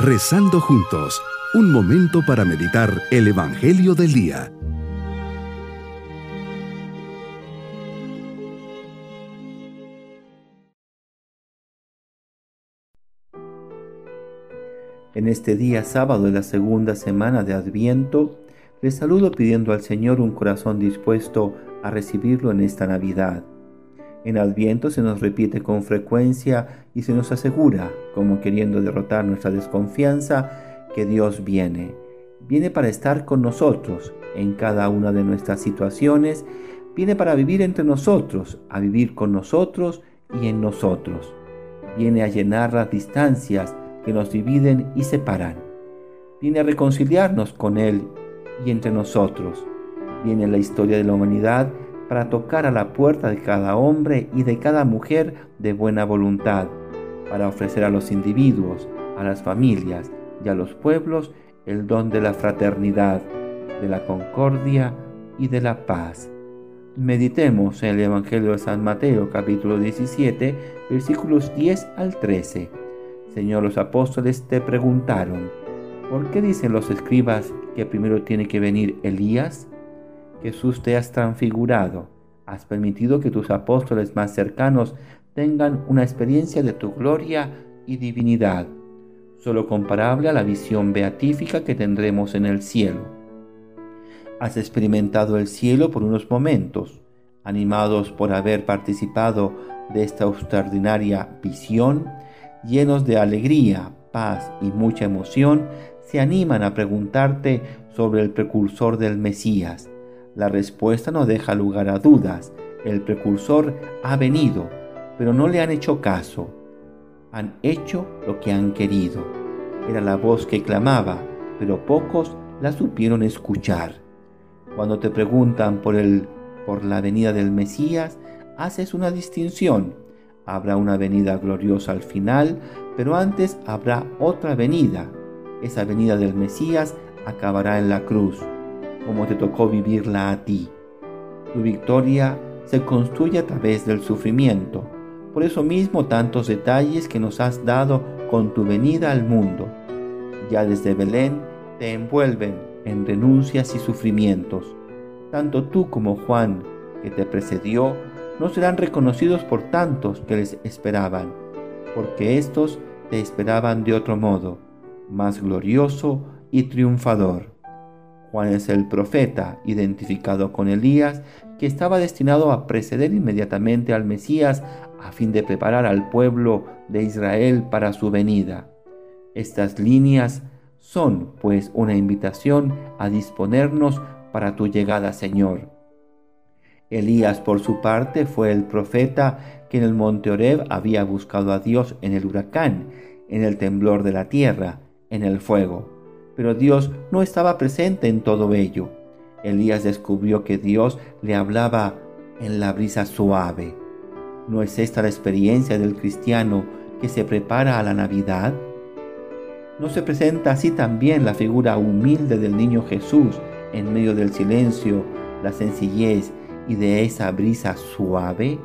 Rezando juntos, un momento para meditar el Evangelio del Día. En este día sábado de la segunda semana de Adviento, les saludo pidiendo al Señor un corazón dispuesto a recibirlo en esta Navidad. En Adviento se nos repite con frecuencia y se nos asegura, como queriendo derrotar nuestra desconfianza, que Dios viene. Viene para estar con nosotros en cada una de nuestras situaciones, viene para vivir entre nosotros, a vivir con nosotros y en nosotros. Viene a llenar las distancias que nos dividen y separan. Viene a reconciliarnos con Él y entre nosotros. Viene la historia de la humanidad para tocar a la puerta de cada hombre y de cada mujer de buena voluntad, para ofrecer a los individuos, a las familias y a los pueblos el don de la fraternidad, de la concordia y de la paz. Meditemos en el Evangelio de San Mateo capítulo 17 versículos 10 al 13. Señor, los apóstoles te preguntaron, ¿por qué dicen los escribas que primero tiene que venir Elías? Jesús te has transfigurado, has permitido que tus apóstoles más cercanos tengan una experiencia de tu gloria y divinidad, solo comparable a la visión beatífica que tendremos en el cielo. Has experimentado el cielo por unos momentos, animados por haber participado de esta extraordinaria visión, llenos de alegría, paz y mucha emoción, se animan a preguntarte sobre el precursor del Mesías, la respuesta no deja lugar a dudas. El precursor ha venido, pero no le han hecho caso. Han hecho lo que han querido. Era la voz que clamaba, pero pocos la supieron escuchar. Cuando te preguntan por, el, por la venida del Mesías, haces una distinción. Habrá una venida gloriosa al final, pero antes habrá otra venida. Esa venida del Mesías acabará en la cruz como te tocó vivirla a ti. Tu victoria se construye a través del sufrimiento. Por eso mismo tantos detalles que nos has dado con tu venida al mundo. Ya desde Belén te envuelven en renuncias y sufrimientos. Tanto tú como Juan, que te precedió, no serán reconocidos por tantos que les esperaban, porque éstos te esperaban de otro modo, más glorioso y triunfador. Juan es el profeta identificado con Elías que estaba destinado a preceder inmediatamente al Mesías a fin de preparar al pueblo de Israel para su venida. Estas líneas son pues una invitación a disponernos para tu llegada, Señor. Elías, por su parte, fue el profeta que en el monte Oreb había buscado a Dios en el huracán, en el temblor de la tierra, en el fuego pero Dios no estaba presente en todo ello. Elías descubrió que Dios le hablaba en la brisa suave. ¿No es esta la experiencia del cristiano que se prepara a la Navidad? ¿No se presenta así también la figura humilde del niño Jesús en medio del silencio, la sencillez y de esa brisa suave?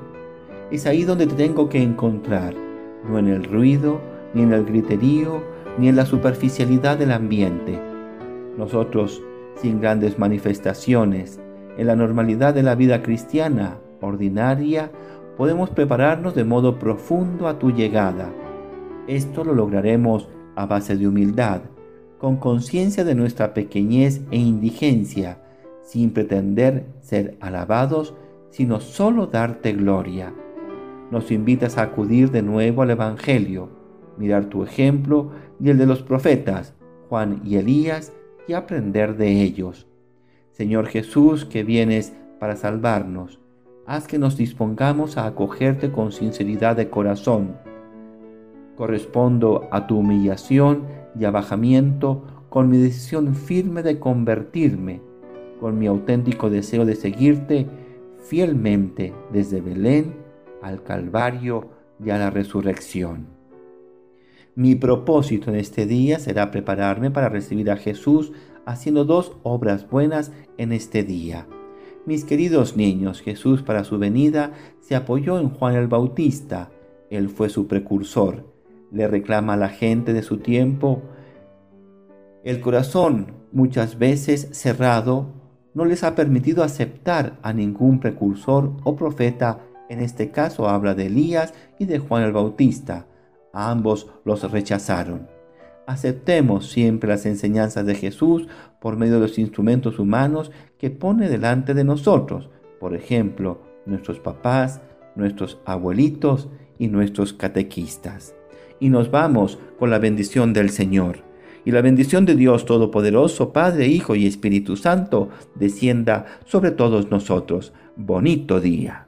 Es ahí donde te tengo que encontrar, no en el ruido, ni en el griterío, ni en la superficialidad del ambiente. Nosotros, sin grandes manifestaciones, en la normalidad de la vida cristiana ordinaria, podemos prepararnos de modo profundo a tu llegada. Esto lo lograremos a base de humildad, con conciencia de nuestra pequeñez e indigencia, sin pretender ser alabados, sino solo darte gloria. Nos invitas a acudir de nuevo al Evangelio, mirar tu ejemplo y el de los profetas, Juan y Elías, y aprender de ellos. Señor Jesús, que vienes para salvarnos, haz que nos dispongamos a acogerte con sinceridad de corazón. Correspondo a tu humillación y abajamiento con mi decisión firme de convertirme, con mi auténtico deseo de seguirte fielmente desde Belén al Calvario y a la resurrección. Mi propósito en este día será prepararme para recibir a Jesús haciendo dos obras buenas en este día. Mis queridos niños, Jesús para su venida se apoyó en Juan el Bautista. Él fue su precursor. Le reclama a la gente de su tiempo El corazón, muchas veces cerrado, no les ha permitido aceptar a ningún precursor o profeta. En este caso habla de Elías y de Juan el Bautista. Ambos los rechazaron. Aceptemos siempre las enseñanzas de Jesús por medio de los instrumentos humanos que pone delante de nosotros, por ejemplo, nuestros papás, nuestros abuelitos y nuestros catequistas. Y nos vamos con la bendición del Señor. Y la bendición de Dios Todopoderoso, Padre, Hijo y Espíritu Santo, descienda sobre todos nosotros. Bonito día.